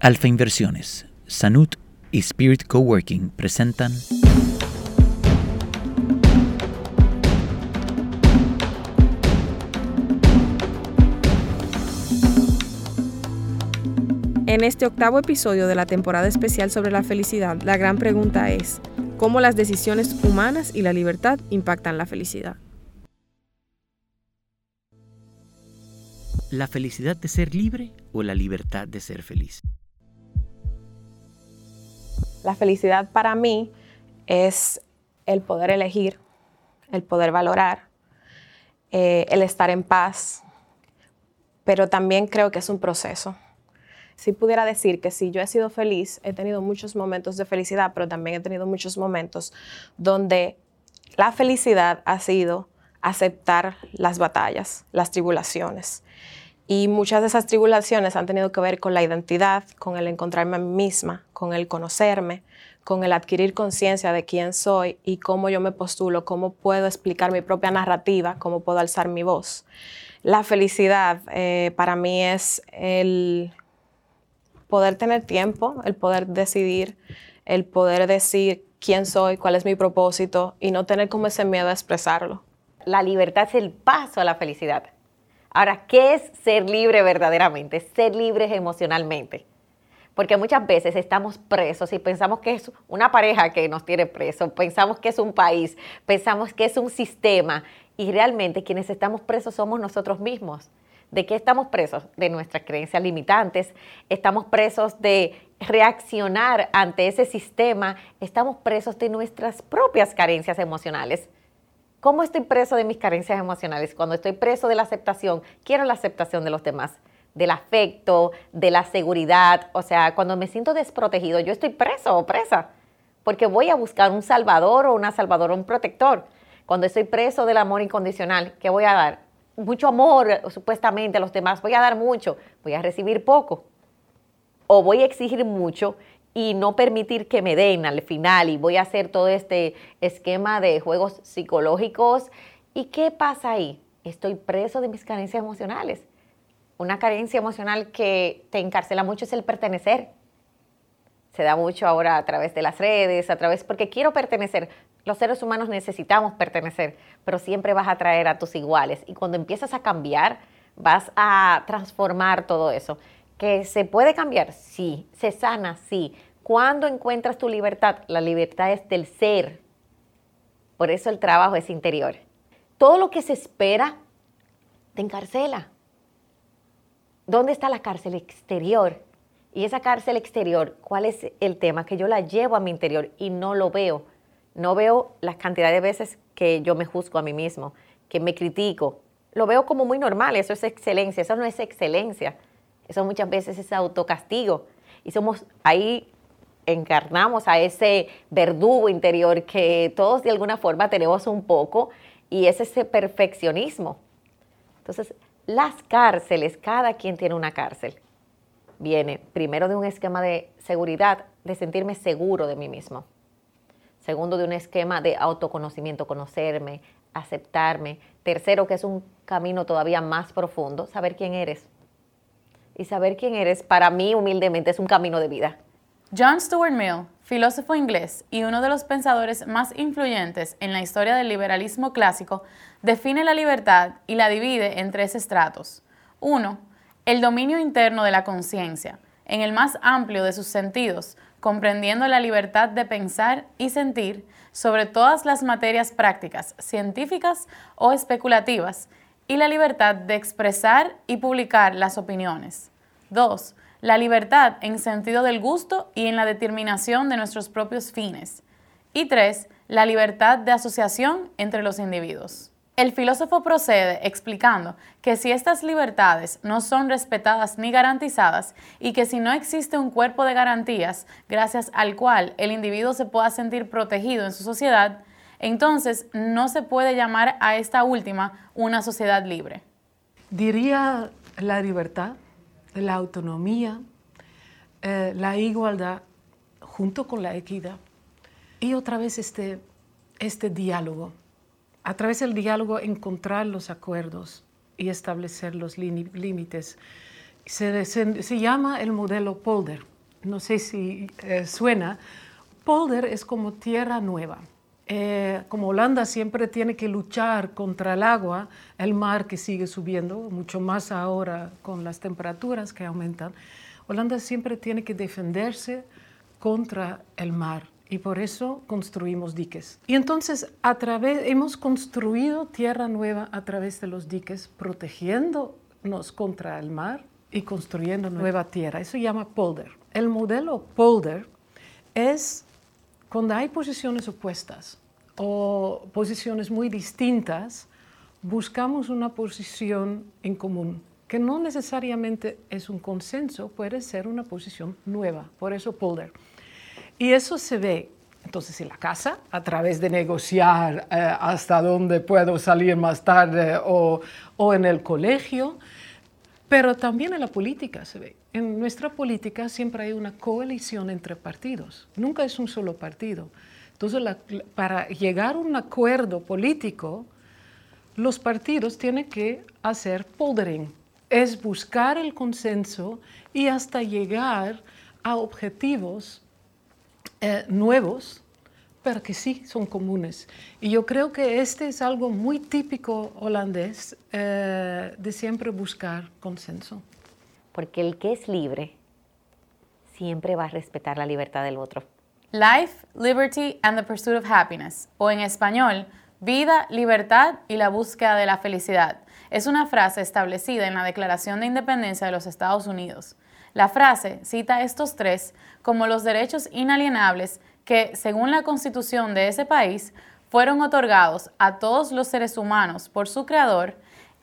Alfa Inversiones, Sanut y Spirit Coworking presentan En este octavo episodio de la temporada especial sobre la felicidad, la gran pregunta es, ¿cómo las decisiones humanas y la libertad impactan la felicidad? ¿La felicidad de ser libre o la libertad de ser feliz? La felicidad para mí es el poder elegir, el poder valorar, eh, el estar en paz, pero también creo que es un proceso. Si pudiera decir que si yo he sido feliz, he tenido muchos momentos de felicidad, pero también he tenido muchos momentos donde la felicidad ha sido aceptar las batallas, las tribulaciones. Y muchas de esas tribulaciones han tenido que ver con la identidad, con el encontrarme a mí misma, con el conocerme, con el adquirir conciencia de quién soy y cómo yo me postulo, cómo puedo explicar mi propia narrativa, cómo puedo alzar mi voz. La felicidad eh, para mí es el poder tener tiempo, el poder decidir, el poder decir quién soy, cuál es mi propósito y no tener como ese miedo a expresarlo. La libertad es el paso a la felicidad. Ahora, ¿qué es ser libre verdaderamente? Ser libres emocionalmente. Porque muchas veces estamos presos y pensamos que es una pareja que nos tiene presos, pensamos que es un país, pensamos que es un sistema y realmente quienes estamos presos somos nosotros mismos. ¿De qué estamos presos? De nuestras creencias limitantes, estamos presos de reaccionar ante ese sistema, estamos presos de nuestras propias carencias emocionales. ¿Cómo estoy preso de mis carencias emocionales? Cuando estoy preso de la aceptación, quiero la aceptación de los demás, del afecto, de la seguridad. O sea, cuando me siento desprotegido, yo estoy preso o presa, porque voy a buscar un salvador o una salvadora, un protector. Cuando estoy preso del amor incondicional, ¿qué voy a dar? Mucho amor, supuestamente, a los demás. Voy a dar mucho, voy a recibir poco. O voy a exigir mucho y no permitir que me den al final y voy a hacer todo este esquema de juegos psicológicos. ¿Y qué pasa ahí? Estoy preso de mis carencias emocionales. Una carencia emocional que te encarcela mucho es el pertenecer. Se da mucho ahora a través de las redes, a través, porque quiero pertenecer. Los seres humanos necesitamos pertenecer, pero siempre vas a atraer a tus iguales. Y cuando empiezas a cambiar, vas a transformar todo eso. ¿Que se puede cambiar? Sí. ¿Se sana? Sí. ¿Cuándo encuentras tu libertad? La libertad es del ser. Por eso el trabajo es interior. Todo lo que se espera te encarcela. ¿Dónde está la cárcel exterior? Y esa cárcel exterior, ¿cuál es el tema? Que yo la llevo a mi interior y no lo veo. No veo la cantidad de veces que yo me juzgo a mí mismo, que me critico. Lo veo como muy normal, eso es excelencia, eso no es excelencia. Eso muchas veces es autocastigo. Y somos ahí encarnamos a ese verdugo interior que todos de alguna forma tenemos un poco y es ese perfeccionismo. Entonces, las cárceles, cada quien tiene una cárcel. Viene primero de un esquema de seguridad, de sentirme seguro de mí mismo. Segundo, de un esquema de autoconocimiento, conocerme, aceptarme. Tercero, que es un camino todavía más profundo, saber quién eres. Y saber quién eres, para mí humildemente, es un camino de vida. John Stuart Mill, filósofo inglés y uno de los pensadores más influyentes en la historia del liberalismo clásico, define la libertad y la divide en tres estratos. Uno, el dominio interno de la conciencia, en el más amplio de sus sentidos, comprendiendo la libertad de pensar y sentir sobre todas las materias prácticas, científicas o especulativas, y la libertad de expresar y publicar las opiniones. Dos, la libertad en sentido del gusto y en la determinación de nuestros propios fines. Y tres, la libertad de asociación entre los individuos. El filósofo procede explicando que si estas libertades no son respetadas ni garantizadas y que si no existe un cuerpo de garantías gracias al cual el individuo se pueda sentir protegido en su sociedad, entonces no se puede llamar a esta última una sociedad libre. Diría la libertad la autonomía, eh, la igualdad junto con la equidad. Y otra vez este, este diálogo. A través del diálogo encontrar los acuerdos y establecer los límites. Se, se, llama el modelo Polder. No sé si eh, suena. Polder es como tierra nueva. Eh, como Holanda siempre tiene que luchar contra el agua, el mar que sigue subiendo, mucho más ahora con las temperaturas que aumentan, Holanda siempre tiene que defenderse contra el mar y por eso construimos diques. Y entonces a través, hemos construido tierra nueva a través de los diques, protegiéndonos contra el mar y construyendo nueva tierra. Eso se llama polder. El modelo polder es cuando hay posiciones opuestas o posiciones muy distintas, buscamos una posición en común, que no necesariamente es un consenso, puede ser una posición nueva, por eso polder. Y eso se ve entonces en la casa, a través de negociar eh, hasta dónde puedo salir más tarde o, o, en el colegio, pero también en la política se ve. En nuestra política siempre hay una coalición entre partidos, nunca es un solo partido. Entonces, para llegar a un acuerdo político, los partidos tienen que hacer poldering, es buscar el consenso y hasta llegar a objetivos eh, nuevos, pero que sí son comunes. Y yo creo que este es algo muy típico holandés eh, de siempre buscar consenso. Porque el que es libre siempre va a respetar la libertad del otro. Life, Liberty and the Pursuit of Happiness, o en español, Vida, Libertad y la búsqueda de la felicidad. Es una frase establecida en la Declaración de Independencia de los Estados Unidos. La frase cita estos tres como los derechos inalienables que, según la constitución de ese país, fueron otorgados a todos los seres humanos por su creador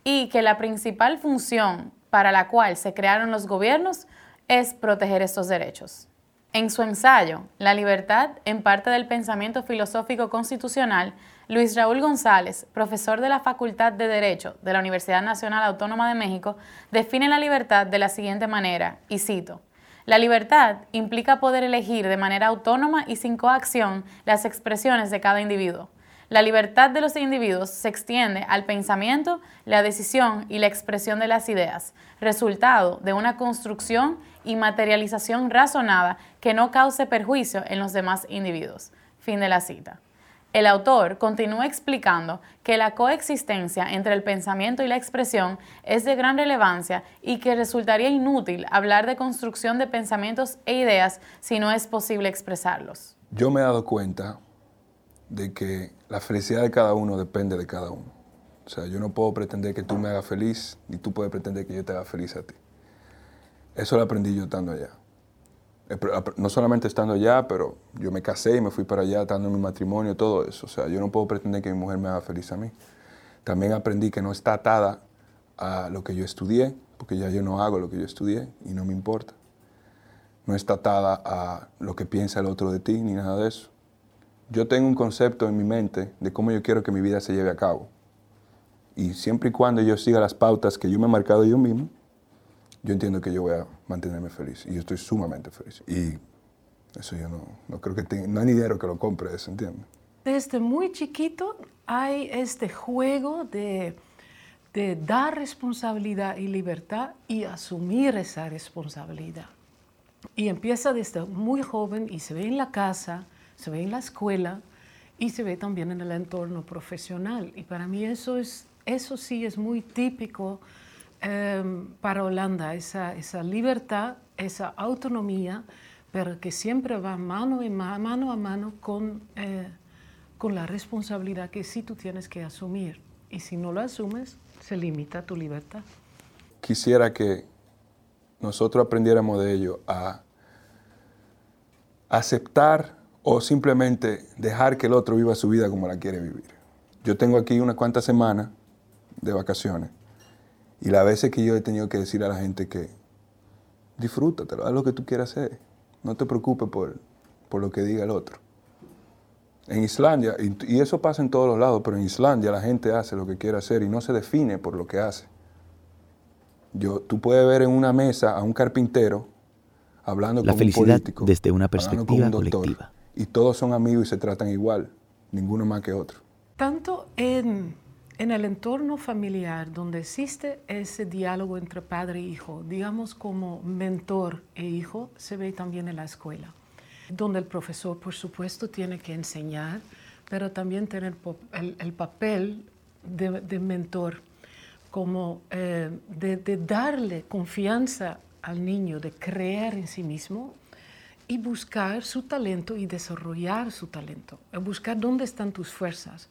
y que la principal función para la cual se crearon los gobiernos es proteger estos derechos. En su ensayo, La libertad en parte del pensamiento filosófico constitucional, Luis Raúl González, profesor de la Facultad de Derecho de la Universidad Nacional Autónoma de México, define la libertad de la siguiente manera, y cito, la libertad implica poder elegir de manera autónoma y sin coacción las expresiones de cada individuo. La libertad de los individuos se extiende al pensamiento, la decisión y la expresión de las ideas, resultado de una construcción y materialización razonada que no cause perjuicio en los demás individuos. Fin de la cita. El autor continúa explicando que la coexistencia entre el pensamiento y la expresión es de gran relevancia y que resultaría inútil hablar de construcción de pensamientos e ideas si no es posible expresarlos. Yo me he dado cuenta de que la felicidad de cada uno depende de cada uno. O sea, yo no puedo pretender que tú me hagas feliz, ni tú puedes pretender que yo te haga feliz a ti. Eso lo aprendí yo estando allá. No solamente estando allá, pero yo me casé y me fui para allá, estando mi matrimonio, todo eso. O sea, yo no puedo pretender que mi mujer me haga feliz a mí. También aprendí que no está atada a lo que yo estudié, porque ya yo no hago lo que yo estudié y no me importa. No está atada a lo que piensa el otro de ti, ni nada de eso. Yo tengo un concepto en mi mente de cómo yo quiero que mi vida se lleve a cabo. Y siempre y cuando yo siga las pautas que yo me he marcado yo mismo, yo entiendo que yo voy a mantenerme feliz. Y yo estoy sumamente feliz. Y eso yo no, no creo que tenga, no hay dinero que lo compre, ¿se entiende? Desde muy chiquito hay este juego de, de dar responsabilidad y libertad y asumir esa responsabilidad. Y empieza desde muy joven y se ve en la casa, se ve en la escuela y se ve también en el entorno profesional. Y para mí eso, es, eso sí es muy típico Em, para Holanda, esa, esa, libertad, esa autonomía, pero que siempre va mano, en mano a mano con, eh, con la responsabilidad que sí tú tienes que asumir. Y si no lo asumes, se limita tu libertad. Quisiera que nosotros aprendiéramos de ello a aceptar o simplemente dejar que el otro viva su vida como la quiere vivir. Yo tengo aquí unas cuantas semanas de vacaciones y las veces que yo he tenido que decir a la gente que disfrútatelo, haz lo que tú quieras hacer. No te preocupes por, por lo que diga el otro. En Islandia, y, eso pasa en todos los lados, pero en Islandia la gente hace lo que quiere hacer y no se define por lo que hace. Yo, tú puedes ver en una mesa a un carpintero hablando la con felicidad un político, desde una perspectiva colectiva. Y todos son amigos y se tratan igual, ninguno más que otro. Tanto en en el entorno familiar donde existe ese diálogo entre padre e hijo, digamos como mentor e hijo, se ve también en la escuela, donde el profesor, por supuesto, tiene que enseñar, pero también tener el, papel de, mentor, como eh, de, de darle confianza al niño, de creer en sí mismo y buscar su talento y desarrollar su talento, buscar dónde están tus fuerzas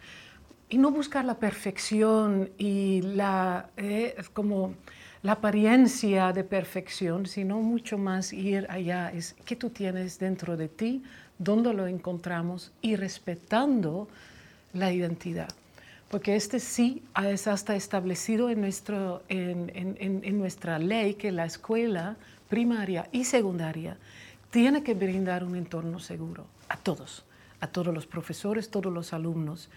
y no buscar la perfección y la, eh, como la apariencia de perfección, sino mucho más ir allá, es qué tú tienes dentro de ti, dónde lo encontramos y respetando la identidad. Porque este sí es hasta establecido en, nuestro, en, en, en nuestra ley que la escuela primaria y secundaria tiene que brindar un entorno seguro a todos, a todos los profesores, todos los alumnos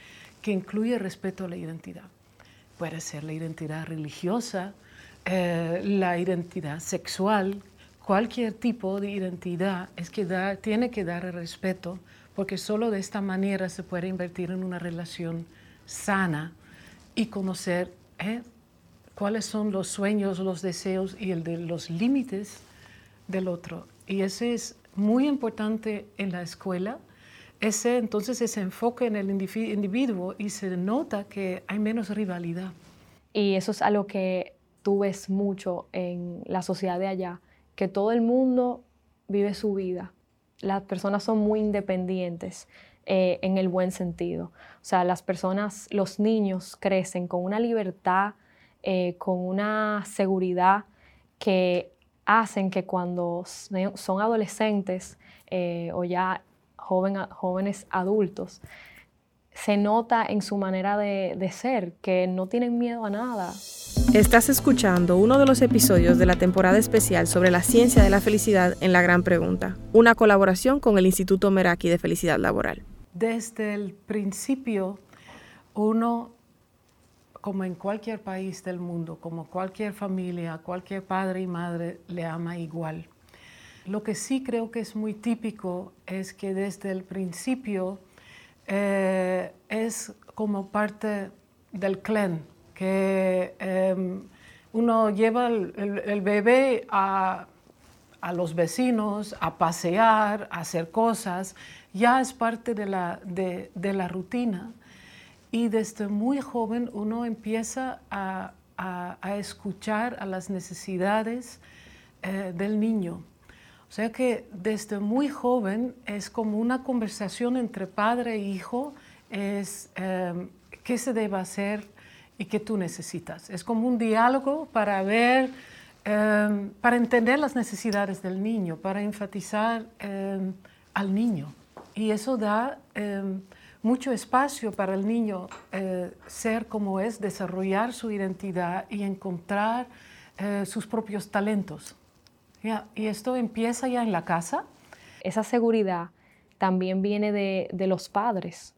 que incluye respeto a la identidad. Puede ser la identidad religiosa, eh, la identidad sexual, cualquier tipo de identidad es que tiene que dar respeto, porque solo de esta manera se puede invertir en una relación sana y conocer eh, cuáles son los sueños, los deseos y el de los límites del otro. Y eso es muy importante en la escuela ese, entonces ese enfoque en el individuo y se nota que hay menos rivalidad. Y eso es algo que tú ves mucho en la sociedad de allá, que todo el mundo vive su vida. Las personas son muy independientes eh, en el buen sentido. O sea, las personas, los niños crecen con una libertad, eh, con una seguridad que hacen que cuando son adolescentes eh, o ya jóvenes adultos, se nota en su manera de, de ser, que no tienen miedo a nada. Estás escuchando uno de los episodios de la temporada especial sobre la ciencia de la felicidad en La Gran Pregunta, una colaboración con el Instituto Meraki de Felicidad Laboral. Desde el principio, uno, como en cualquier país del mundo, como cualquier familia, cualquier padre y madre, le ama igual. Lo que sí creo que es muy típico es que desde el principio eh, es como parte del clan, que em, uno lleva el, bebé a, los vecinos a pasear, a hacer cosas, ya es parte de la, de, la rutina. Y desde muy joven uno empieza a, escuchar a las necesidades eh, del niño. O sea que desde muy joven es como una conversación entre padre e hijo, es em, qué se debe hacer y qué tú necesitas. Es como un diálogo para ver, em, para entender las necesidades del niño, para enfatizar em, al niño. Y eso da mucho espacio para el niño eh, ser como es, desarrollar su identidad y encontrar eh, sus propios talentos y esto empieza ya en la casa. Esa seguridad también viene de, los padres.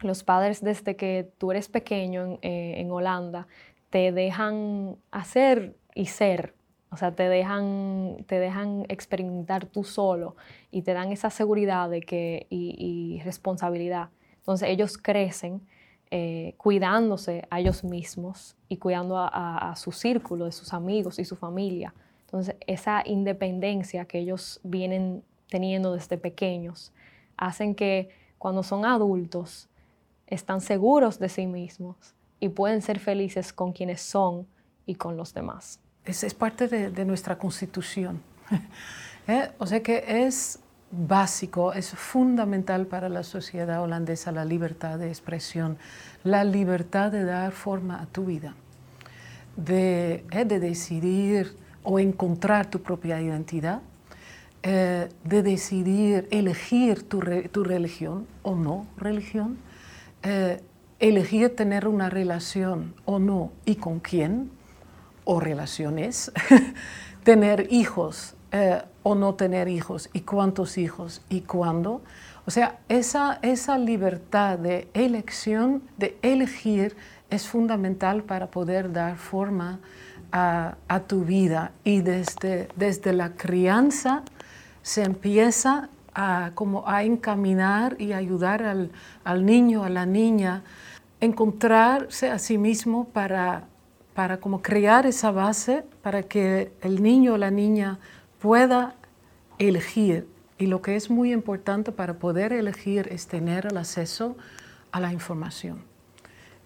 Los padres desde que tú eres pequeño eh, en, Holanda te dejan hacer y ser. O sea, te dejan, te dejan experimentar tú solo y te dan esa seguridad de que, y, responsabilidad. Entonces ellos crecen eh, cuidándose a ellos mismos y cuidando a, su círculo, de sus amigos y su familia. Entonces, esa independencia que ellos vienen teniendo desde pequeños hacen que cuando son adultos están seguros de sí mismos y pueden ser felices con quienes son y con los demás. Es, es parte de, nuestra constitución. ¿Eh? O sea que es básico, es fundamental para la sociedad holandesa la libertad de expresión, la libertad de dar forma a tu vida, de, ¿eh? de decidir o encontrar tu propia identidad, eh, de decidir elegir tu, religión o no religión, eh, elegir tener una relación o no y con quién, o relaciones, tener hijos eh, o no tener hijos y cuántos hijos y cuándo. O sea, esa, esa libertad de elección, de elegir, es fundamental para poder dar forma tu vida y desde, desde la crianza se empieza a, como a encaminar y ayudar al, al niño, a la niña encontrarse a sí mismo para, para como crear esa base para que el niño o la niña pueda elegir. Y lo que es muy importante para poder elegir es tener el acceso a la información.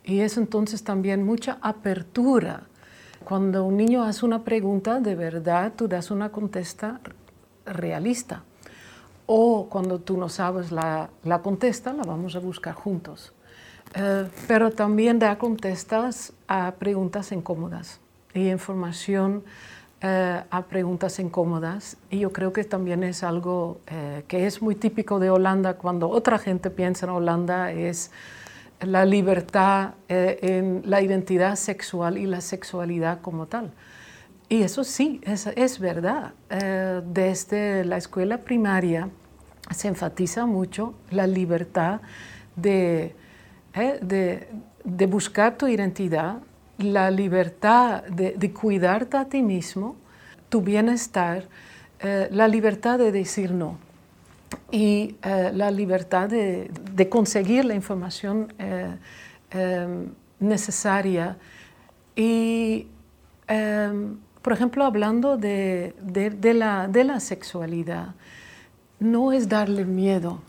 Y es entonces también mucha apertura. Cuando un niño hace una pregunta, de verdad tú das una contesta realista. O cuando tú no sabes la, la contesta, la vamos a buscar juntos. Eh, pero también da contestas a preguntas incómodas y información eh, a preguntas incómodas. Y yo creo que también es algo eh, que es muy típico de Holanda cuando otra gente piensa en Holanda, es la libertad en la identidad sexual y la sexualidad como tal. Y eso sí, es, es verdad. desde la escuela primaria se enfatiza mucho la libertad de ¿eh? de, buscar tu identidad, la libertad de, cuidarte a ti mismo, tu bienestar, eh, la libertad de decir no y eh, la libertad de, conseguir la información em, necesaria. Y, por ejemplo, hablando de, la, de la sexualidad, no es darle miedo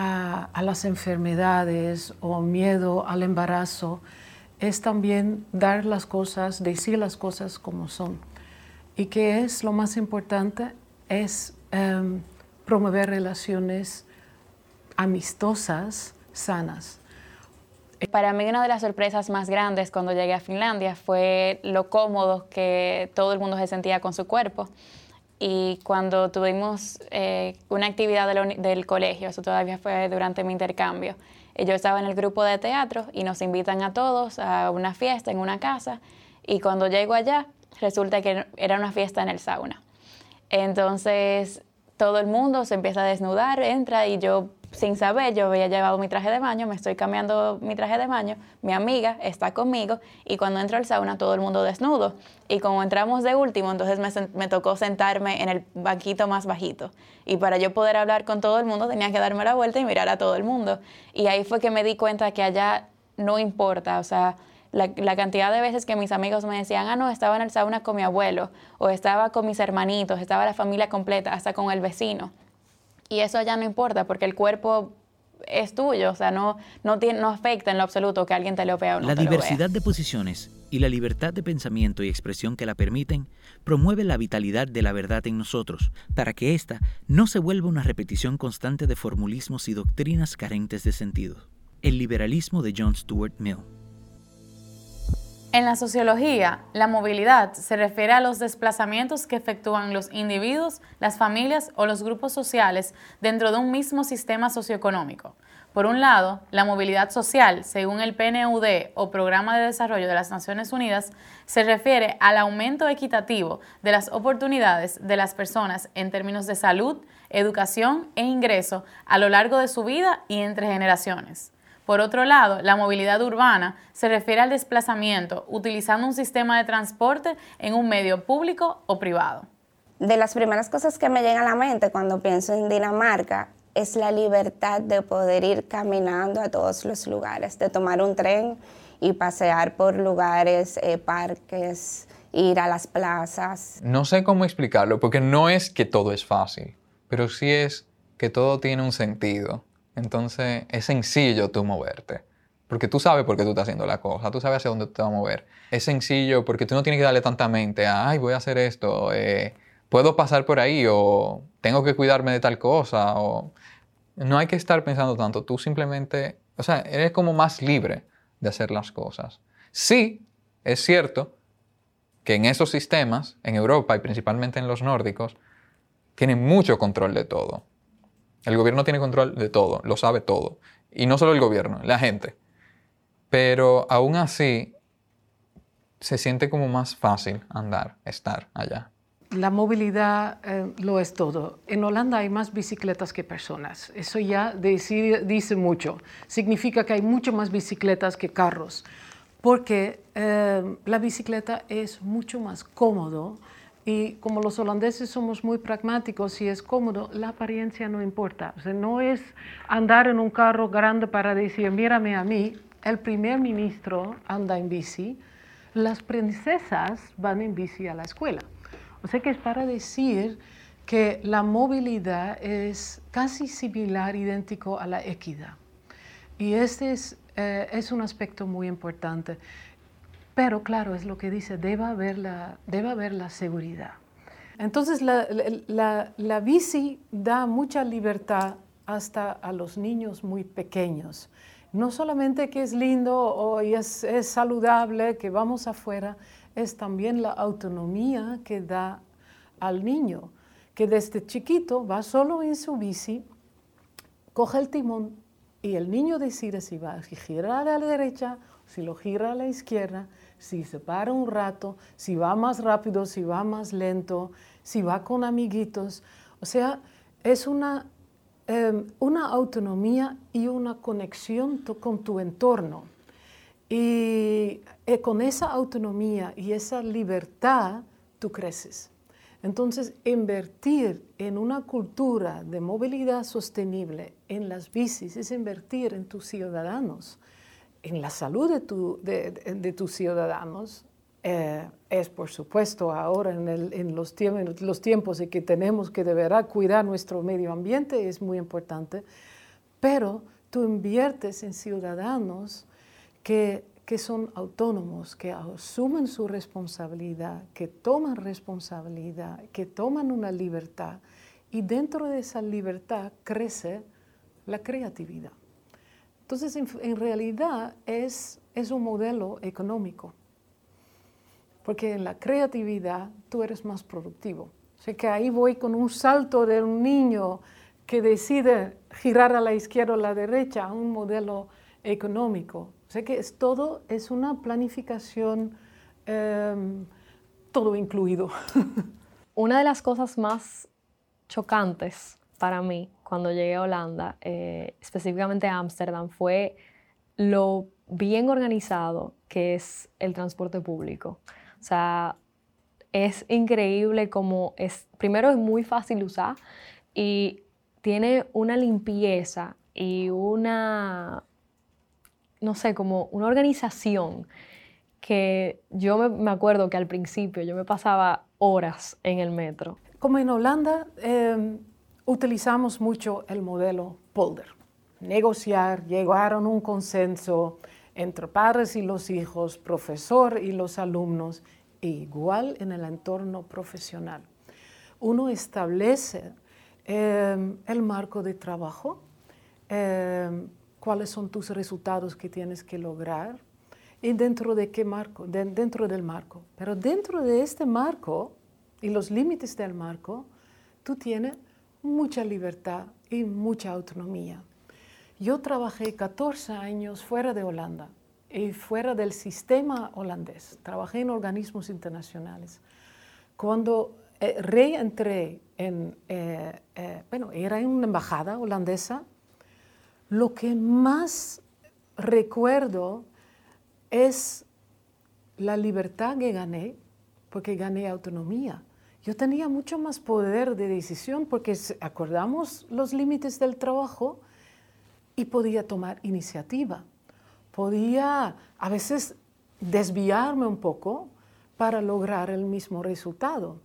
a, las enfermedades o miedo al embarazo es también dar las cosas, decir las cosas como son. Y que es lo más importante, es em, promover relaciones amistosas, sanas. Para mí una de las sorpresas más grandes cuando llegué a Finlandia fue lo cómodo que todo el mundo se sentía con su cuerpo y cuando tuvimos eh, una actividad del colegio, eso todavía fue durante mi intercambio, yo estaba en el grupo de teatro y nos invitan a todos a una fiesta en una casa y cuando llego allá resulta que era una fiesta en el sauna. Entonces todo el mundo se empieza a desnudar, entra y yo sin saber, yo había llevado mi traje de baño, me estoy cambiando mi traje de baño, mi amiga está conmigo y cuando entro al sauna todo el mundo desnudo. Y como entramos de último, entonces me, tocó sentarme en el banquito más bajito. Y para yo poder hablar con todo el mundo tenía que darme la vuelta y mirar a todo el mundo. Y ahí fue que me di cuenta que allá no importa, o sea, la, la, cantidad de veces que mis amigos me decían, ah, no, estaba en el sauna con mi abuelo, o estaba con mis hermanitos, estaba la familia completa, hasta con el vecino. Y eso ya no importa porque el cuerpo es tuyo, o sea, no, no, tiene, no afecta en lo absoluto que alguien te lo vea o no. La diversidad de posiciones y la libertad de pensamiento y expresión que la permiten promueve la vitalidad de la verdad en nosotros, para que ésta no se vuelva una repetición constante de formulismos y doctrinas carentes de sentido. El liberalismo de John Stuart Mill. En la sociología, la movilidad se refiere a los desplazamientos que efectúan los individuos, las familias o los grupos sociales dentro de un mismo sistema socioeconómico. Por un lado, la movilidad social, según el PNUD o Programa de Desarrollo de las Naciones Unidas, se refiere al aumento equitativo de las oportunidades de las personas en términos de salud, educación e ingreso a lo largo de su vida y entre generaciones. Por otro lado, la movilidad urbana se refiere al desplazamiento utilizando un sistema de transporte en un medio público o privado. De las primeras cosas que me llegan a la mente cuando pienso en Dinamarca es la libertad de poder ir caminando a todos los lugares, de tomar un tren y pasear por lugares, eh, parques, ir a las plazas. No sé cómo explicarlo, porque no es que todo es fácil, pero sí es que todo tiene un sentido. Entonces es sencillo tú moverte. Porque tú sabes por qué tú estás haciendo la cosa, tú sabes hacia dónde te vas a mover. Es sencillo porque tú no tienes que darle tanta mente a, ay, voy a hacer esto, eh, puedo pasar por ahí o tengo que cuidarme de tal cosa. O... No hay que estar pensando tanto, tú simplemente, o sea, eres como más libre de hacer las cosas. Sí, es cierto que en esos sistemas, en Europa y principalmente en los nórdicos, tienen mucho control de todo. El gobierno tiene control de todo, lo sabe todo. Y no solo el gobierno, la gente. Pero aún así, se siente como más fácil andar, estar allá. La movilidad eh, lo es todo. En Holanda hay más bicicletas que personas. Eso ya dice, mucho. Significa que hay mucho más bicicletas que carros. Porque eh, la bicicleta es mucho más cómodo y como los holandeses somos muy pragmáticos y es cómodo, la apariencia no importa. O sea, no es andar en un carro grande para decir, mírame a mí, el primer ministro anda en bici, las princesas van en bici a la escuela. O sea que es para decir que la movilidad es casi similar, idéntico a la equidad. Y este es, eh, es un aspecto muy importante. Pero claro, es lo que dice, debe haber la, debe haber la seguridad. Entonces la, la, la, bici da mucha libertad hasta a los niños muy pequeños. No solamente que es lindo o es, es saludable, que vamos afuera, es también la autonomía que da al niño, que desde chiquito va solo en su bici, coge el timón y el niño decide si va a girar a la derecha, si lo gira a la izquierda, si se para un rato, si va más rápido, si va más lento, si va con amiguitos. O sea, es una, em, una autonomía y una conexión con tu entorno. Y eh, con esa autonomía y esa libertad, tú creces. Entonces, invertir en una cultura de movilidad sostenible en las bicis es invertir en tus ciudadanos en la salud de, tus ciudadanos eh, es, por supuesto, ahora en, los, tiempos, los tiempos en que tenemos que deberá cuidar nuestro medio ambiente, es muy importante, pero tú inviertes en ciudadanos que, que son autónomos, que asumen su responsabilidad, que toman responsabilidad, que toman una libertad, y dentro de esa libertad crece la creatividad. Entonces, en, realidad es, es un modelo económico, porque en la creatividad tú eres más productivo. O sea que ahí voy con un salto de un niño que decide girar a la izquierda o a la derecha a un modelo económico. O sea que es todo, es una planificación, em, todo incluido. Una de las cosas más chocantes para mí cuando llegué a Holanda, eh, específicamente a Ámsterdam, fue lo bien organizado que es el transporte público. O sea, es increíble como es, primero es muy fácil usar y tiene una limpieza y una, no sé, como una organización que yo me, acuerdo que al principio yo me pasaba horas en el metro. Como en Holanda, em, utilizamos mucho el modelo Polder. Negociar, llegar a un consenso entre padres y los hijos, profesor y los alumnos, igual en el entorno profesional. Uno establece em, el marco de trabajo, em, cuáles son tus resultados que tienes que lograr y dentro de qué marco, dentro del marco. Pero dentro de este marco y los límites del marco, tú tienes mucha libertad y mucha autonomía. Yo trabajé 14 años fuera de Holanda y fuera del sistema holandés. Trabajé en organismos internacionales. Cuando eh, reentré en, eh, eh, bueno, era en una embajada holandesa, lo que más recuerdo es la libertad que gané, porque gané autonomía yo tenía mucho más poder de decisión porque acordamos los límites del trabajo y podía tomar iniciativa. Podía a veces desviarme un poco para lograr el mismo resultado.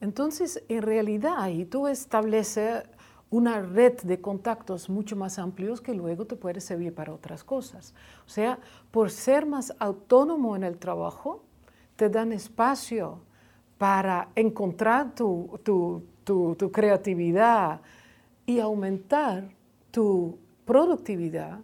Entonces, en realidad, ahí tú estableces una red de contactos mucho más amplios que luego te puede servir para otras cosas. O sea, por ser más autónomo en el trabajo, te dan espacio para encontrar tu, creatividad y aumentar tu productividad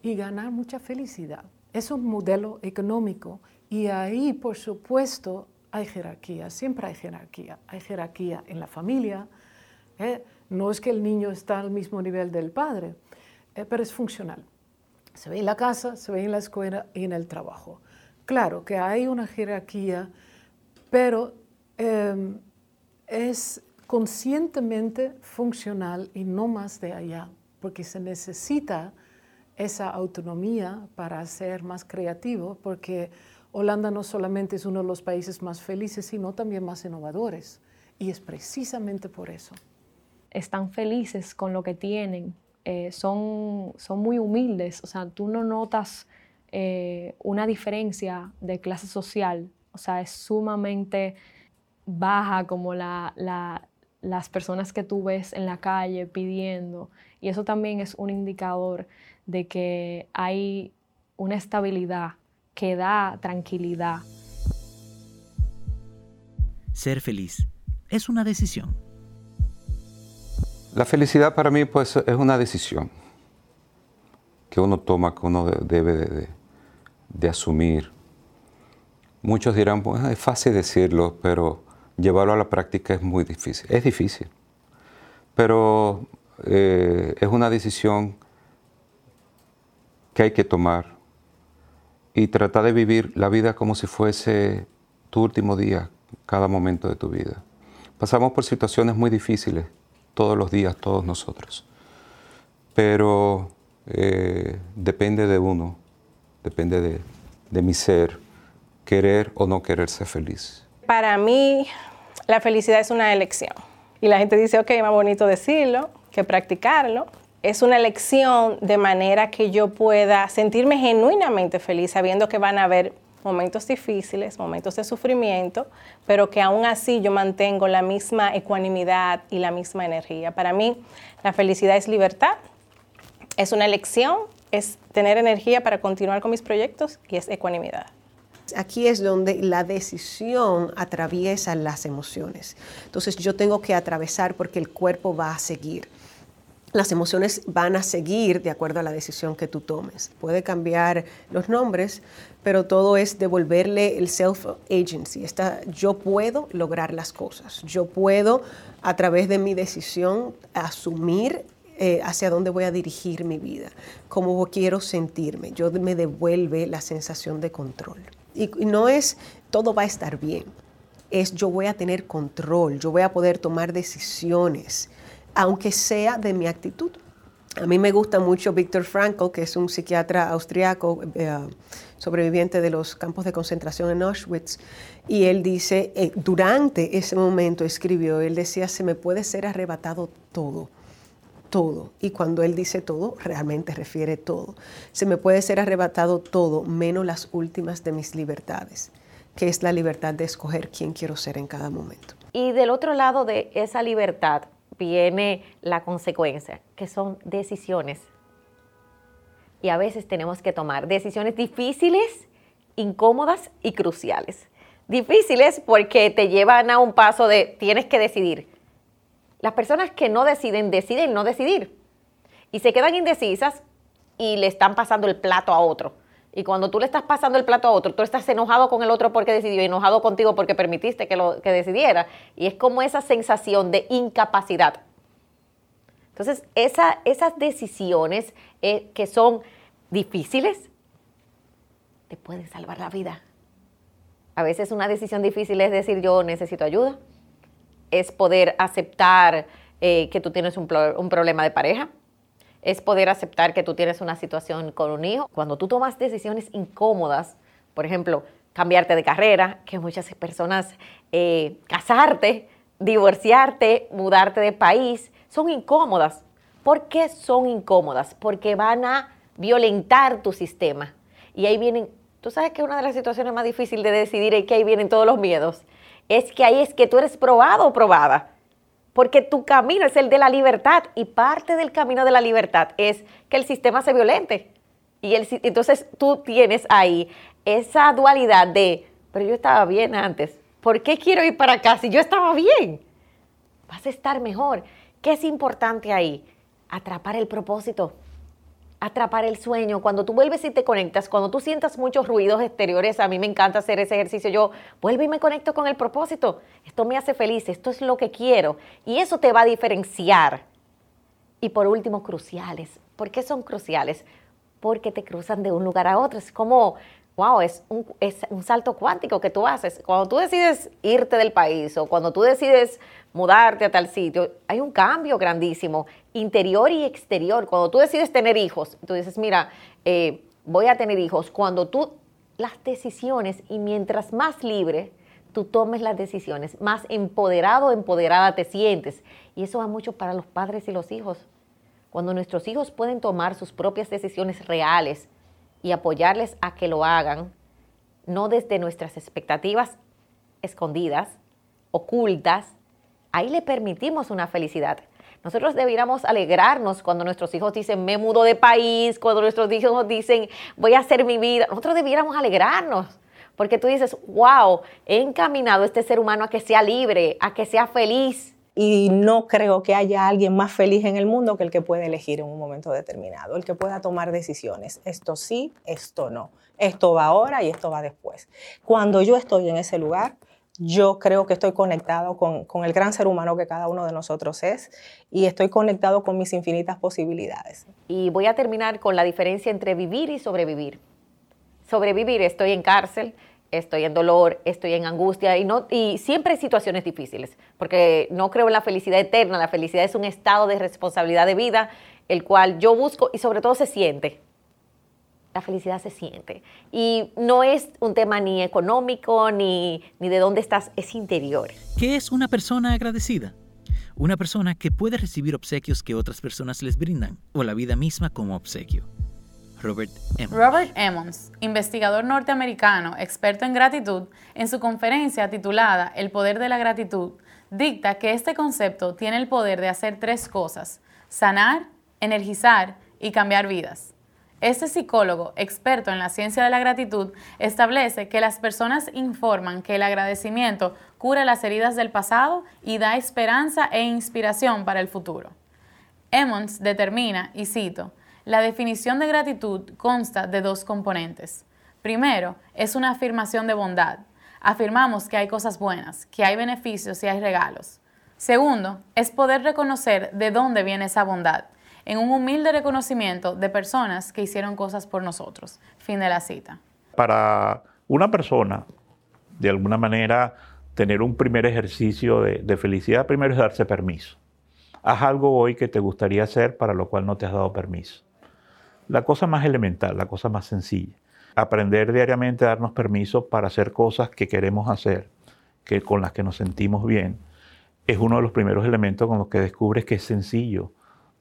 y ganar mucha felicidad. Es un modelo económico y ahí, por supuesto, hay jerarquía, siempre hay jerarquía. Hay jerarquía en la familia, ¿eh? no es que el niño está al mismo nivel del padre, eh, pero es funcional. Se ve en la casa, se ve en la escuela y en el trabajo. Claro que hay una jerarquía pero em, es conscientemente funcional y no más de allá, porque se necesita esa autonomía para ser más creativo, porque Holanda no solamente es uno de los países más felices, sino también más innovadores. Y es precisamente por eso. Están felices con lo que tienen eh, son, son muy humildes, o sea, tú no notas eh, una diferencia de clase social, o sea, es sumamente baja como la, las personas que tú ves en la calle pidiendo, y eso también es un indicador de que hay una estabilidad que da tranquilidad. Ser feliz es una decisión. La felicidad para mí pues es una decisión que uno toma, que uno debe de, asumir. Muchos dirán, es fácil decirlo, pero llevarlo a la práctica es muy difícil. Es difícil, pero eh, es una decisión que hay que tomar y tratar de vivir la vida como si fuese tu último día, cada momento de tu vida. Pasamos por situaciones muy difíciles todos los días, todos nosotros, pero eh, depende de uno, depende de, de mi ser, querer o no querer ser feliz. Para mí, la felicidad es una elección. Y la gente dice, ok, más bonito decirlo que practicarlo, es una elección de manera que yo pueda sentirme genuinamente feliz sabiendo que van a haber momentos difíciles, momentos de sufrimiento, pero que aún así yo mantengo la misma ecuanimidad y la misma energía. Para mí, la felicidad es libertad, es una elección, es tener energía para continuar con mis proyectos y es ecuanimidad. Aquí es donde la decisión atraviesa las emociones. Entonces yo tengo que atravesar porque el cuerpo va a seguir las emociones van a seguir de acuerdo a la decisión que tú tomes. Puede cambiar los nombres, pero todo es devolverle el self-agency. Yo puedo lograr las cosas. Yo puedo, a través de mi decisión, asumir eh, hacia dónde voy a dirigir mi vida, cómo quiero sentirme. Yo me devuelve la sensación de control. Y no es todo va a estar bien, es yo voy a tener control, yo voy a poder tomar decisiones aunque sea de mi actitud. A mí me gusta mucho Víctor Frankl, que es un psiquiatra austriaco, eh, sobreviviente de los campos de concentración en Auschwitz, y él dice, eh, durante ese momento escribió, él decía, se me puede ser arrebatado todo, Y cuando él dice todo, realmente refiere todo. Se me puede ser arrebatado todo, menos las últimas de mis libertades, que es la libertad de escoger quién quiero ser en cada momento. Y del otro lado de esa libertad, viene la consecuencia, que son decisiones. Y a veces tenemos que tomar decisiones difíciles, incómodas y cruciales. Difíciles porque te llevan a un paso de tienes que decidir. Las personas que no deciden, deciden no decidir. Y se quedan indecisas y le están pasando el plato a otro. Y cuando tú le estás pasando el plato a otro, tú estás enojado con el otro porque decidió, enojado contigo porque permitiste que, lo, que decidiera. Y es como esa sensación de incapacidad. Entonces, esas decisiones eh, que son difíciles, te pueden salvar la vida. A veces una decisión difícil es decir, yo necesito ayuda. Es poder aceptar eh, que tú tienes un problema de pareja es poder aceptar que tú tienes una situación con un hijo. Cuando tú tomas decisiones incómodas, por ejemplo, cambiarte de carrera, que muchas personas, eh, casarte, divorciarte, mudarte de país, son incómodas. ¿Por qué son incómodas? Porque van a violentar tu sistema. Y ahí vienen, tú sabes que una de las situaciones más difíciles de decidir es que ahí vienen todos los miedos. Es que ahí es que tú eres probado o probada porque tu camino es el de la libertad y parte del camino de la libertad es que el sistema se violente. Y entonces tú tienes ahí esa dualidad de, pero yo estaba bien antes, ¿por qué quiero ir para acá si yo estaba bien? Vas a estar mejor. ¿Qué es importante ahí? Atrapar el propósito atrapar el sueño, cuando tú vuelves y te conectas, cuando tú sientas muchos ruidos exteriores, a mí me encanta hacer ese ejercicio, yo vuelvo y me conecto con el propósito, esto me hace feliz, esto es lo que quiero y eso te va a diferenciar. Y por último, cruciales. ¿Por qué son cruciales? Porque te cruzan de un lugar a otro, es como wow, es un, es un, salto cuántico que tú haces. Cuando tú decides irte del país o cuando tú decides mudarte a tal sitio, hay un cambio grandísimo, interior y exterior. Cuando tú decides tener hijos, tú dices, mira, eh, voy a tener hijos. Cuando tú las decisiones y mientras más libre tú tomes las decisiones, más empoderado, empoderada te sientes. Y eso va mucho para los padres y los hijos. cuando nuestros hijos pueden tomar sus propias decisiones reales y apoyarles a que lo hagan, no desde nuestras expectativas escondidas, ocultas, ahí le permitimos una felicidad. Nosotros debiéramos alegrarnos cuando nuestros hijos dicen, me mudo de país, cuando nuestros hijos dicen, voy a hacer mi vida. Nosotros debiéramos alegrarnos, porque tú dices, wow, he encaminado a este ser humano a que sea libre, a que sea feliz. Y no creo que haya alguien más feliz en el mundo que el que puede elegir en un momento determinado, el que pueda tomar decisiones. Esto sí, esto no. Esto va ahora y esto va después. Cuando yo estoy en ese lugar, yo creo que estoy conectado con, con, el gran ser humano que cada uno de nosotros es y estoy conectado con mis infinitas posibilidades. Y voy a terminar con la diferencia entre vivir y sobrevivir. Sobrevivir, estoy en cárcel, estoy en dolor, estoy en angustia y, no, y siempre hay situaciones difíciles, porque no creo en la felicidad eterna, la felicidad es un estado de responsabilidad de vida, el cual yo busco y sobre todo se siente. La felicidad se siente. Y no es un tema ni económico ni, ni de dónde estás, es interior. ¿Qué es una persona agradecida? Una persona que puede recibir obsequios que otras personas les brindan o la vida misma como obsequio. Robert Emmons. Robert Emmons, investigador norteamericano, experto en gratitud, en su conferencia titulada El poder de la gratitud, dicta que este concepto tiene el poder de hacer tres cosas, sanar, energizar y cambiar vidas. Este psicólogo, experto en la ciencia de la gratitud, establece que las personas informan que el agradecimiento cura las heridas del pasado y da esperanza e inspiración para el futuro. Emmons determina, y cito, la definición de gratitud consta de dos componentes. Primero, es una afirmación de bondad. Afirmamos que hay cosas buenas, que hay beneficios y hay regalos. Segundo, es poder reconocer de dónde viene esa bondad, en un humilde reconocimiento de personas que hicieron cosas por nosotros. Fin de la cita. Para una persona, de alguna manera, tener un primer ejercicio de, felicidad, primero es darse permiso. Haz algo hoy que te gustaría hacer para lo cual no te has dado permiso. La cosa más elemental, la cosa más sencilla. Aprender diariamente a darnos permiso para hacer cosas que queremos hacer, que con las que nos sentimos bien, es uno de los primeros elementos con los que descubres que es sencillo,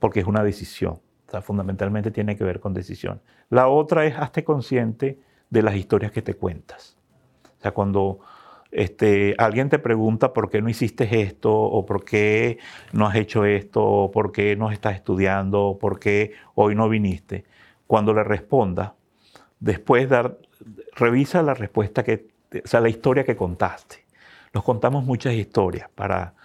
porque es una decisión. Fundamentalmente tiene que ver con decisión. La otra es hazte consciente de las historias que te cuentas. O sea, cuando este, alguien te pregunta por qué no hiciste esto, o por qué no has hecho esto, o por qué no estás estudiando, o por qué hoy no viniste, cuando le responda, después dar, revisa la respuesta que, o sea, la historia que contaste. Nos contamos muchas historias para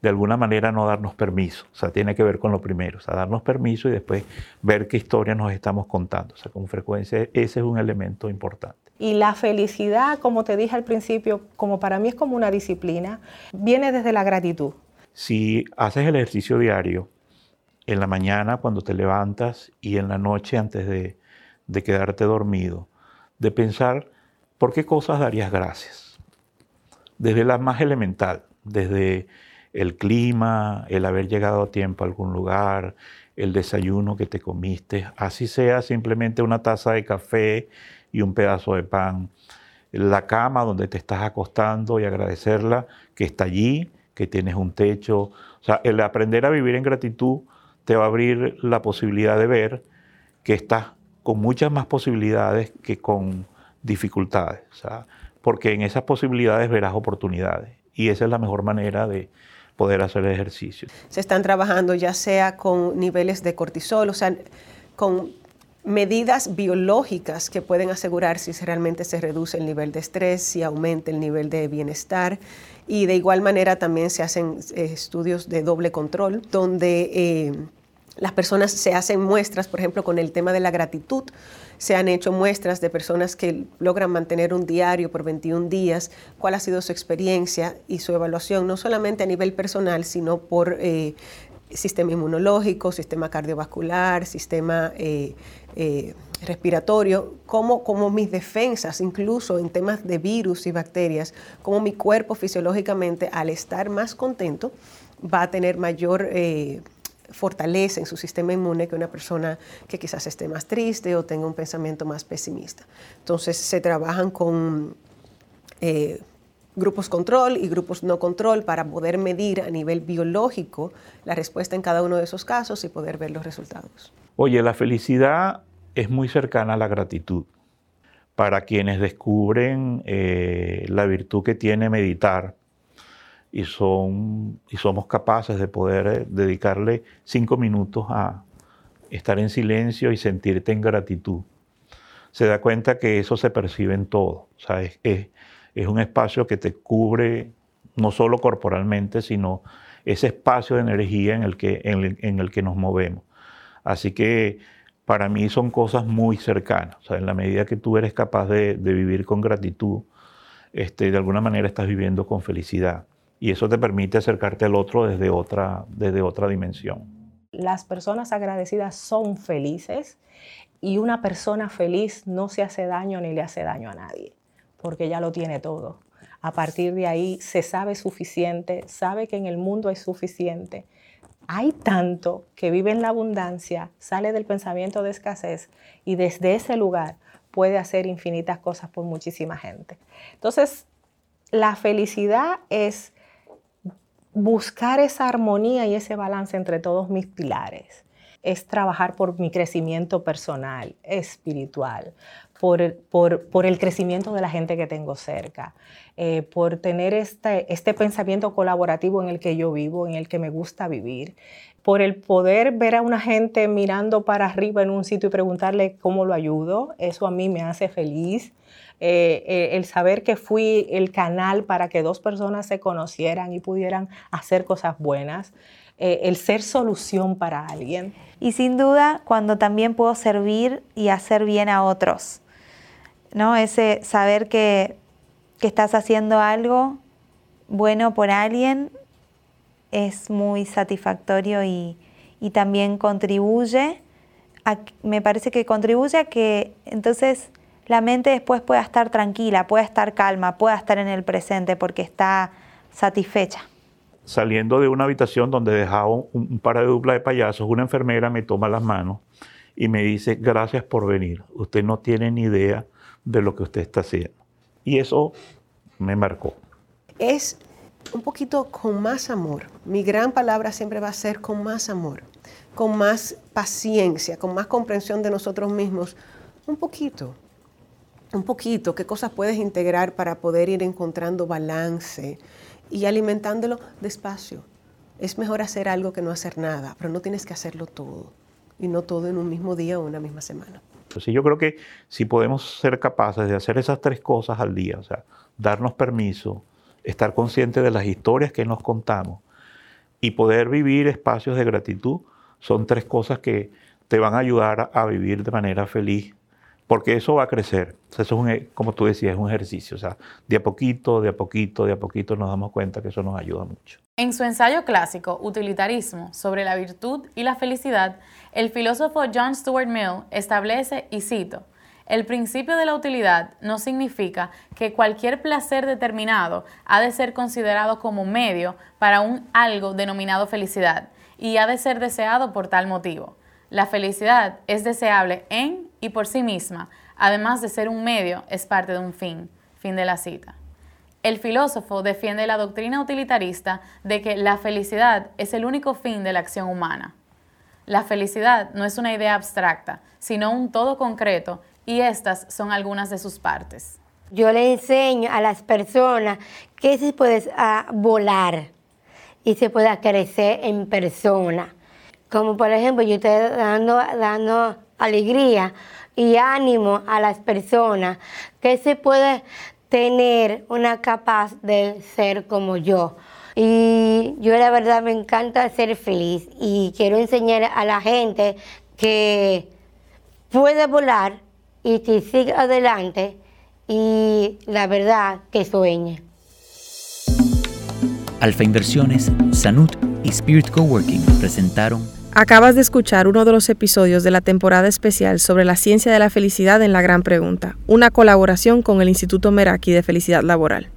de alguna manera no darnos permiso. O sea, tiene que ver con lo primero, o sea, darnos permiso y después ver qué historia nos estamos contando. O sea, con frecuencia ese es un elemento importante. Y la felicidad, como te dije al principio, como para mí es como una disciplina, viene desde la gratitud. Si haces el ejercicio diario, en la mañana cuando te levantas y en la noche antes de, de quedarte dormido, de pensar por qué cosas darías gracias. Desde la más elemental, desde el clima, el haber llegado a tiempo a algún lugar, el desayuno que te comiste, así sea simplemente una taza de café y un pedazo de pan, la cama donde te estás acostando y agradecerla que está allí, que tienes un techo. O sea, el aprender a vivir en gratitud te va a abrir la posibilidad de ver que estás con muchas más posibilidades que con dificultades. O porque en esas posibilidades verás oportunidades. Y esa es la mejor manera de, poder hacer ejercicio. Se están trabajando ya sea con niveles de cortisol, o sea, con medidas biológicas que pueden asegurar si realmente se reduce el nivel de estrés, si aumenta el nivel de bienestar. Y de igual manera también se hacen eh, estudios de doble control, donde eh, las personas se hacen muestras, por ejemplo, con el tema de la gratitud. Se han hecho muestras de personas que logran mantener un diario por 21 días, cuál ha sido su experiencia y su evaluación, no solamente a nivel personal, sino por eh, sistema inmunológico, sistema cardiovascular, sistema eh, eh, respiratorio, como, como mis defensas, incluso en temas de virus y bacterias, como mi cuerpo fisiológicamente, al estar más contento, va a tener mayor fortalece en su sistema inmune que una persona que quizás esté más triste o tenga un pensamiento más pesimista. Entonces se trabajan con eh, grupos control y grupos no control para poder medir a nivel biológico la respuesta en cada uno de esos casos y poder ver los resultados. Oye, la felicidad es muy cercana a la gratitud. Para quienes descubren eh, la virtud que tiene meditar y, son, y somos capaces de poder eh, dedicarle cinco minutos a estar en silencio y sentirte en gratitud, se da cuenta que eso se percibe en todo. O sea, es, es un espacio que te cubre no solo corporalmente, sino ese espacio de energía en el que, en el, que nos movemos. Así que para mí son cosas muy cercanas. O sea, en la medida que tú eres capaz de, vivir con gratitud, este, de alguna manera estás viviendo con felicidad. Y eso te permite acercarte al otro desde otra, desde otra dimensión. Las personas agradecidas son felices y una persona feliz no se hace daño ni le hace daño a nadie porque ya lo tiene todo. A partir de ahí se sabe suficiente, sabe que en el mundo hay suficiente. Hay tanto que vive en la abundancia, sale del pensamiento de escasez y desde ese lugar puede hacer infinitas cosas por muchísima gente. Entonces, la felicidad es buscar esa armonía y ese balance entre todos mis pilares. Es trabajar por mi crecimiento personal, espiritual, por, el crecimiento de la gente que tengo cerca, eh, por tener este, este pensamiento colaborativo en el que yo vivo, en el que me gusta vivir, por el poder ver a una gente mirando para arriba en un sitio y preguntarle cómo lo ayudo, eso a mí me hace feliz. Eh, eh, el saber que fui el canal para que dos personas se conocieran y pudieran hacer cosas buenas. el ser solución para alguien. Y sin duda, cuando también puedo servir y hacer bien a otros. ¿no? Ese saber que, estás haciendo algo bueno por alguien es muy satisfactorio y, también contribuye, me parece que contribuye a que entonces la mente después pueda estar tranquila, pueda estar calma, pueda estar en el presente porque está satisfecha. Saliendo de una habitación donde dejaba un, un par de dupla de payasos, una enfermera me toma las manos y me dice, gracias por venir, usted no tiene ni idea de lo que usted está haciendo. Y eso me marcó. Es un poquito con más amor. Mi gran palabra siempre va a ser con más amor, con más paciencia, con más comprensión de nosotros mismos. Un poquito, un poquito, qué cosas puedes integrar para poder ir encontrando balance y alimentándolo despacio. Es mejor hacer algo que no hacer nada, pero no tienes que hacerlo todo y no todo en un mismo día o una misma semana. Entonces yo creo que si podemos ser capaces de hacer esas tres cosas al día, o sea, darnos permiso, estar conscientes de las historias que nos contamos y poder vivir espacios de gratitud, son tres cosas que te van a ayudar a vivir de manera feliz, porque eso va a crecer. eso es un, como tú decías, es un ejercicio. O sea, de a poquito, de a poquito, de a poquito nos damos cuenta que eso nos ayuda mucho. En su ensayo clásico, Utilitarismo, sobre la virtud y la felicidad, el filósofo John Stuart Mill establece, y cito, el principio de la utilidad no significa que cualquier placer determinado ha de ser considerado como medio para un algo denominado felicidad y ha de ser deseado por tal motivo. La felicidad es deseable en y por sí misma, además de ser un medio, es parte de un fin. Fin de la cita. El filósofo defiende la doctrina utilitarista de que la felicidad es el único fin de la acción humana. La felicidad no es una idea abstracta, sino un todo concreto, y estas son algunas de sus partes. Yo le enseño a las personas que se puede ah, volar y se puede crecer en persona. Como por ejemplo, yo estoy dando, dando alegría y ánimo a las personas que se puede tener una capaz de ser como yo. Y yo la verdad me encanta ser feliz y quiero enseñar a la gente que puede volar y que siga adelante y la verdad que sueñe. Alfa Inversiones, Sanut y Spirit Coworking presentaron Acabas de escuchar uno de los episodios de la temporada especial sobre la ciencia de la felicidad en la gran pregunta, una colaboración con el Instituto Meraki de Felicidad Laboral.